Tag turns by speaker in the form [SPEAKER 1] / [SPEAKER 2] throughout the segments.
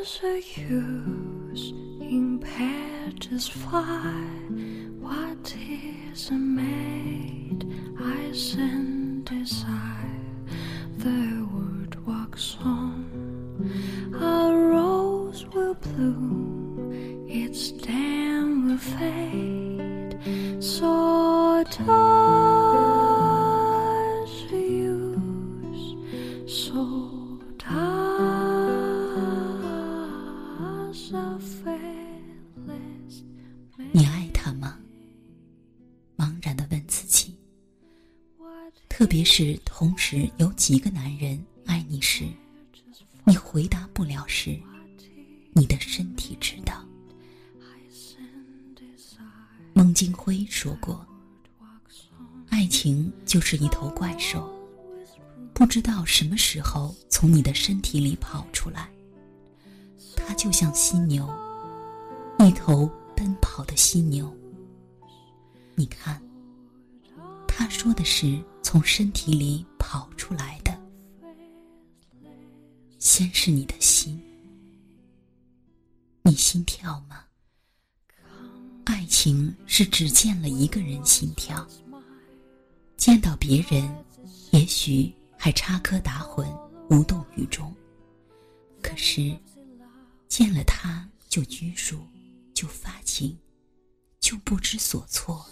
[SPEAKER 1] There's a use fly. What is a maid? I send desire. The wood walks on. A rose will bloom.
[SPEAKER 2] 你爱他吗？茫然的问自己。特别是同时有几个男人爱你时，你回答不了时，你的身体知道。孟京辉说过：“爱情就是一头怪兽，不知道什么时候从你的身体里跑出来。它就像犀牛，一头奔跑的犀牛。你看，他说的是从身体里跑出来的，先是你的心，你心跳吗？”爱情是只见了一个人心跳，见到别人，也许还插科打诨，无动于衷。可是，见了他就拘束，就发情，就不知所措，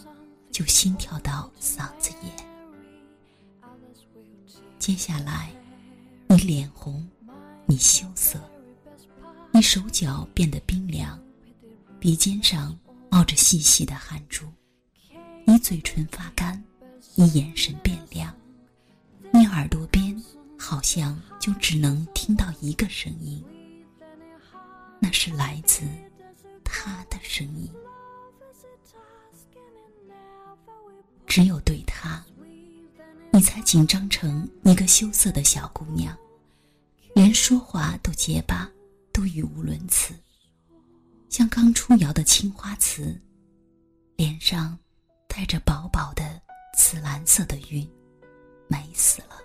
[SPEAKER 2] 就心跳到嗓子眼。接下来，你脸红，你羞涩，你手脚变得冰凉，鼻尖上。冒着细细的汗珠，你嘴唇发干，你眼神变亮，你耳朵边好像就只能听到一个声音，那是来自他的声音。只有对他，你才紧张成一个羞涩的小姑娘，连说话都结巴，都语无伦次。像刚出窑的青花瓷，脸上带着薄薄的紫蓝色的晕，美死了。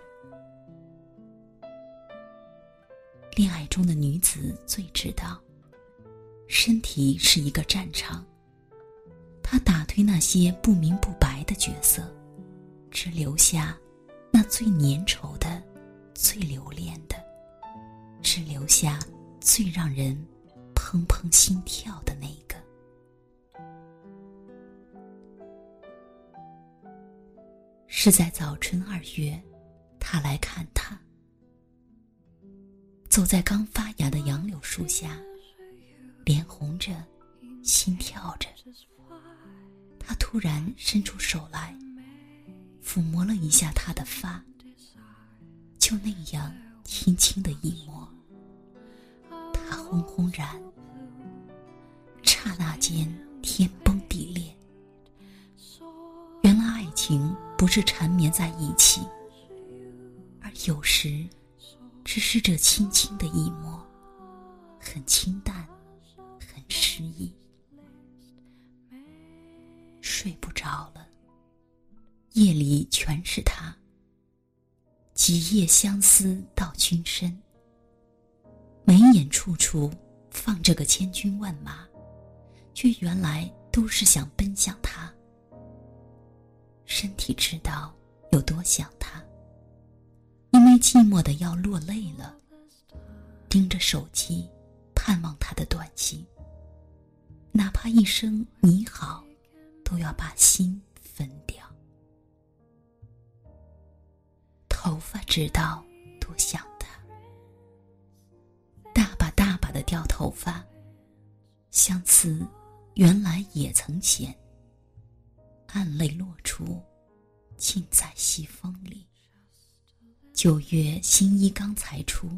[SPEAKER 2] 恋爱中的女子最知道，身体是一个战场。他打退那些不明不白的角色，只留下那最粘稠的、最留恋的，只留下最让人。砰砰心跳的那个，是在早春二月，他来看他，走在刚发芽的杨柳树下，脸红着，心跳着。他突然伸出手来，抚摸了一下他的发，就那样轻轻的一摸，他轰轰然。刹那间，天崩地裂。原来爱情不是缠绵在一起，而有时只是这轻轻的一抹，很清淡，很诗意。睡不着了，夜里全是他。几夜相思到君身，眉眼处处放着个千军万马。却原来都是想奔向他，身体知道有多想他，因为寂寞的要落泪了，盯着手机，盼望他的短信，哪怕一声你好，都要把心分掉。头发知道多想他，大把大把的掉头发，相思。原来也曾闲，暗泪落出，尽在西风里。九月新衣刚裁出，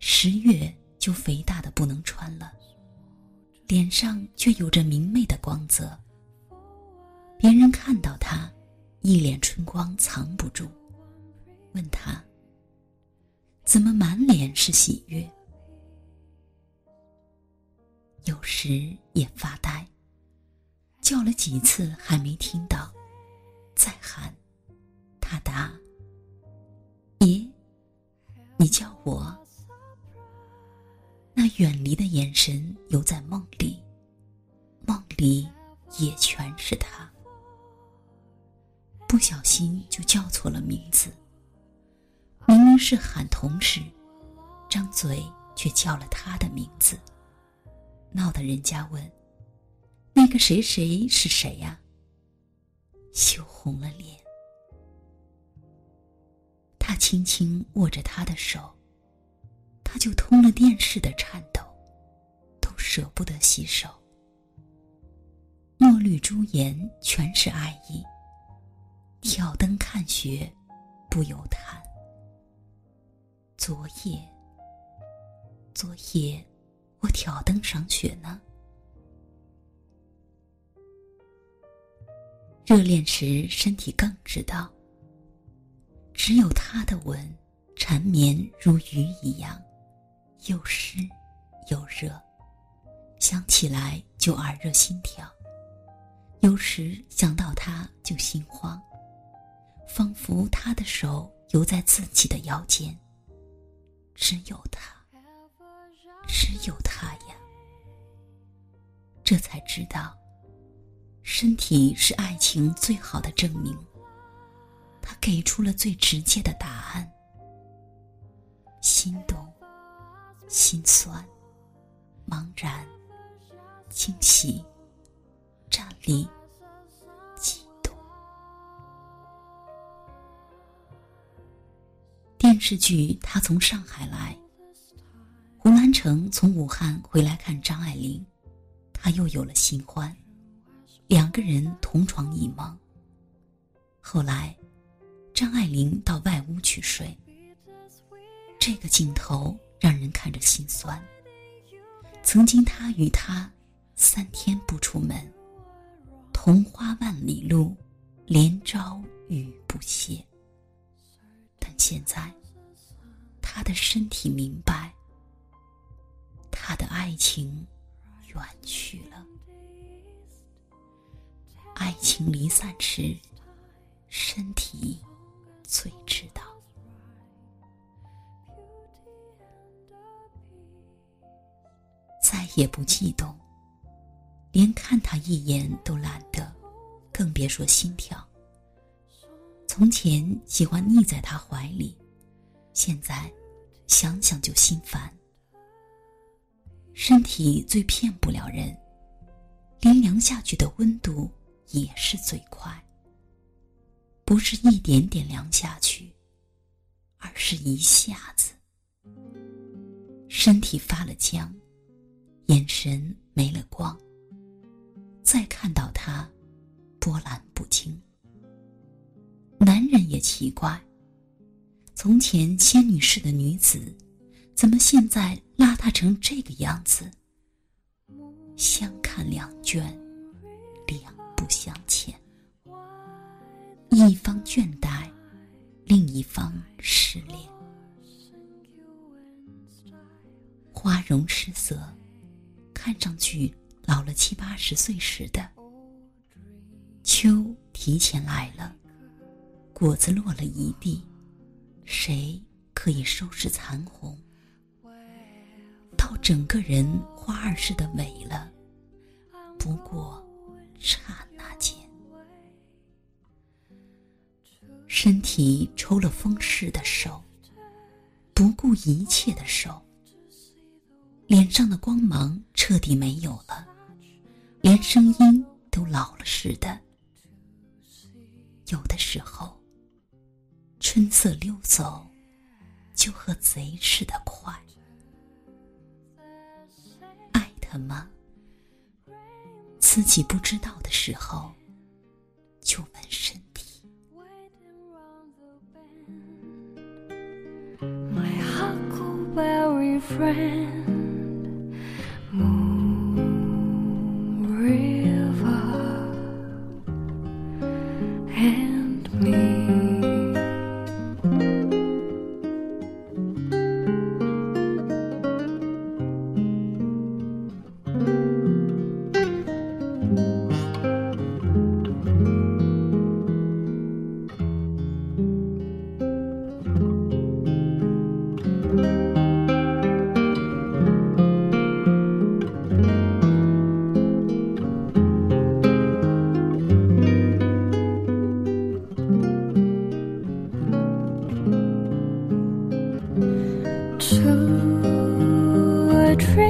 [SPEAKER 2] 十月就肥大的不能穿了，脸上却有着明媚的光泽。别人看到他，一脸春光藏不住，问他：怎么满脸是喜悦？有时也发呆，叫了几次还没听到，再喊，他答：“咦，你叫我？”远离的眼神犹在梦里，梦里也全是他。不小心就叫错了名字，明明是喊同事，张嘴却叫了他的名字，闹得人家问：“那个谁谁是谁呀？”羞红了脸。他轻轻握着他的手，他就通了电似的颤抖，都舍不得洗手。墨绿珠颜全是爱意。挑灯看雪，不由叹。昨夜，昨夜，我挑灯赏雪呢。热恋时，身体更知道。只有他的吻，缠绵如鱼一样，又湿又热，想起来就耳热心跳。有时想到他就心慌，仿佛他的手游在自己的腰间。只有他，只有他呀。这才知道，身体是爱情最好的证明。他给出了最直接的答案：心动、心酸、茫然、惊喜、站立、激动。电视剧《他从上海来》，胡兰成从武汉回来看张爱玲，他又有了新欢，两个人同床异梦。后来。张爱玲到外屋去睡，这个镜头让人看着心酸。曾经他与她三天不出门，同花万里路，连朝雨不歇。但现在，他的身体明白，他的爱情远去了。爱情离散时，身体。最知道，再也不悸动，连看他一眼都懒得，更别说心跳。从前喜欢腻在他怀里，现在想想就心烦。身体最骗不了人，连凉下去的温度也是最快。不是一点点凉下去，而是一下子，身体发了僵，眼神没了光。再看到他，波澜不惊。男人也奇怪，从前仙女式的女子，怎么现在邋遢成这个样子？相看两倦，两不相欠。一方倦怠，另一方失恋，花容失色，看上去老了七八十岁似的。秋提前来了，果子落了一地，谁可以收拾残红？到整个人花儿似的萎了，不过刹那间。身体抽了风似的手，不顾一切的手，脸上的光芒彻底没有了，连声音都老了似的。有的时候，春色溜走，就和贼似的快。爱他吗？自己不知道的时候，就问身体。
[SPEAKER 1] huckleberry friend,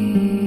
[SPEAKER 1] You.